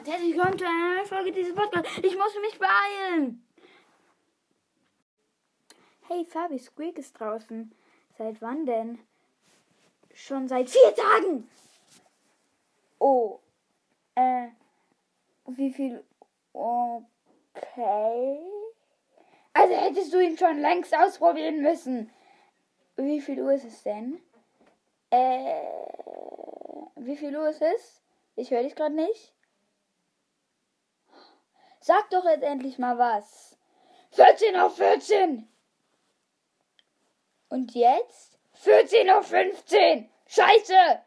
und herzlich willkommen zu einer neuen Folge dieses Podcasts. Ich muss mich beeilen. Hey Fabi, Squeak ist draußen. Seit wann denn? Schon seit vier Tagen. Oh. Äh. Wie viel? Okay. Also hättest du ihn schon längst ausprobieren müssen. Wie viel Uhr ist es denn? Äh. Wie viel Uhr ist es? Ich höre dich gerade nicht. Sag doch jetzt endlich mal was. 14 auf 14. Und jetzt? 14 auf 15. Scheiße.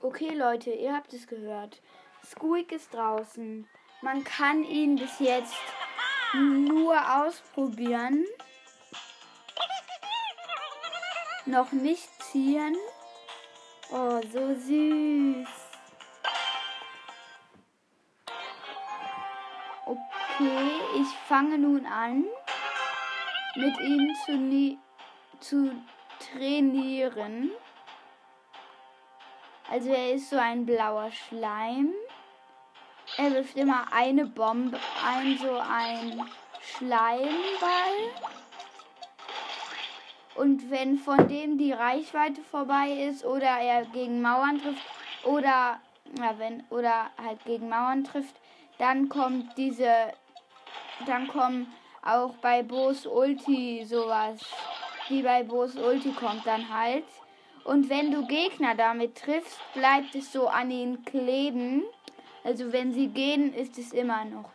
Okay, Leute, ihr habt es gehört. Squeak ist draußen. Man kann ihn bis jetzt nur ausprobieren. Noch nicht ziehen. Oh, so süß. Okay, ich fange nun an, mit ihm zu, zu trainieren. Also er ist so ein blauer Schleim. Er wirft immer eine Bombe ein, so ein Schleimball. Und wenn von dem die Reichweite vorbei ist oder er gegen Mauern trifft oder ja, wenn oder halt gegen Mauern trifft, dann kommt diese dann kommen auch bei Bo's Ulti sowas wie bei Bo's Ulti kommt dann halt. Und wenn du Gegner damit triffst, bleibt es so an ihnen kleben. Also wenn sie gehen, ist es immer noch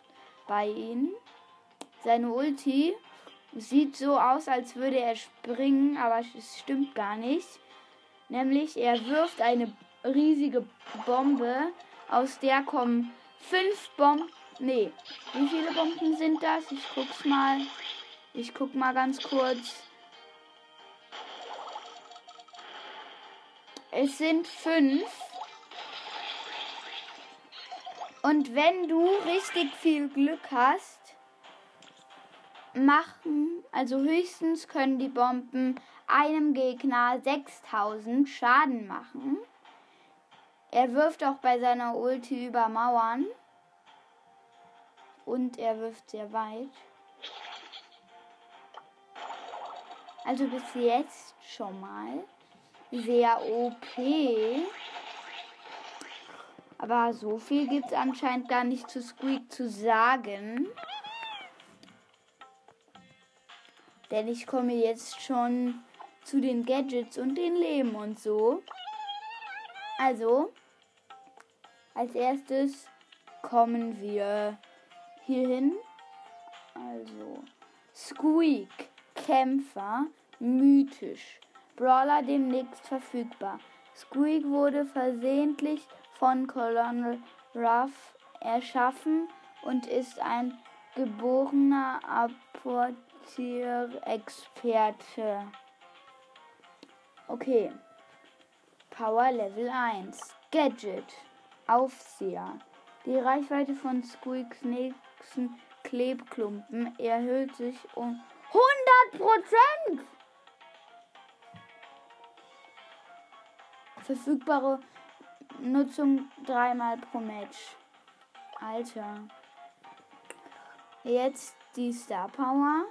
bei ihnen. Seine Ulti sieht so aus, als würde er springen, aber es stimmt gar nicht. Nämlich er wirft eine riesige Bombe, aus der kommen fünf Bomben. Nee, wie viele Bomben sind das? Ich guck's mal. Ich guck mal ganz kurz. Es sind fünf. Und wenn du richtig viel Glück hast, machen, also höchstens können die Bomben einem Gegner 6000 Schaden machen. Er wirft auch bei seiner Ulti über Mauern. Und er wirft sehr weit. Also bis jetzt schon mal sehr OP. Aber so viel gibt es anscheinend gar nicht zu Squeak zu sagen. Denn ich komme jetzt schon zu den Gadgets und den Leben und so. Also, als erstes kommen wir hierhin. Also, Squeak, Kämpfer, mythisch. Brawler demnächst verfügbar. Squeak wurde versehentlich von Colonel Ruff erschaffen und ist ein geborener Apportierexperte. Okay. Power Level 1. Gadget. Aufseher. Die Reichweite von Squeaks nächsten Klebklumpen erhöht sich um 100%! Verfügbare Nutzung dreimal pro Match. Alter. Jetzt die Star Power.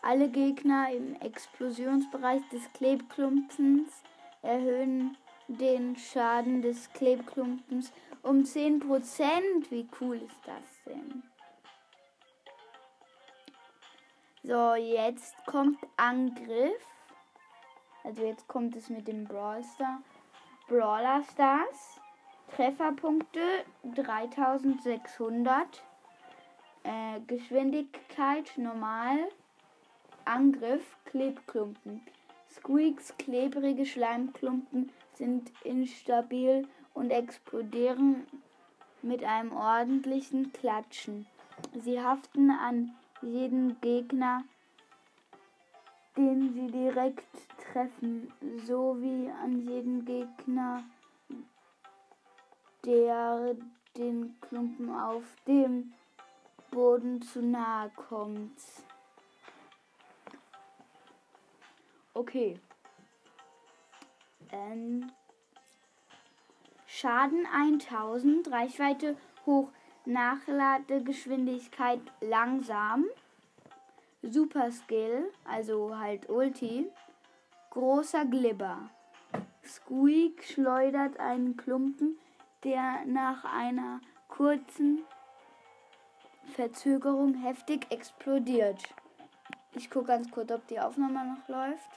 Alle Gegner im Explosionsbereich des Klebklumpens erhöhen den Schaden des Klebklumpens um 10%. Wie cool ist das denn? So, jetzt kommt Angriff. Also jetzt kommt es mit dem Brawl Star. Brawler Stars. Trefferpunkte 3600. Äh, Geschwindigkeit normal. Angriff Klebklumpen. Squeaks klebrige Schleimklumpen sind instabil und explodieren mit einem ordentlichen Klatschen. Sie haften an jeden Gegner, den sie direkt treffen, sowie an jeden Gegner, der den Klumpen auf dem Boden zu nahe kommt. Okay. Ähm, Schaden 1000, Reichweite hoch Nachladegeschwindigkeit langsam. Super Skill, also halt Ulti. Großer Glibber. Squeak schleudert einen Klumpen, der nach einer kurzen Verzögerung heftig explodiert. Ich gucke ganz kurz, ob die Aufnahme noch läuft.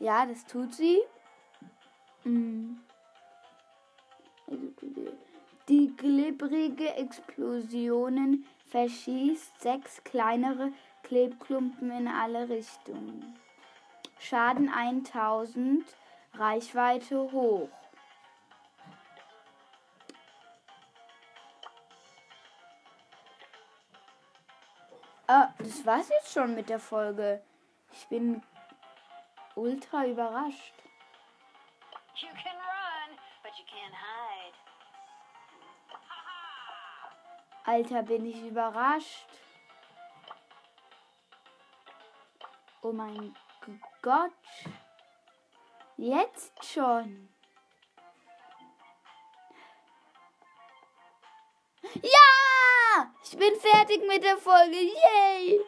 Ja, das tut sie. Mm. Die glibbrige Explosionen verschießt sechs kleinere Klebklumpen in alle Richtungen. Schaden 1000, Reichweite hoch. Ah, das war's jetzt schon mit der Folge. Ich bin ultra überrascht. Alter, bin ich überrascht. Oh mein Gott. Jetzt schon. Ja! Ich bin fertig mit der Folge. Yay!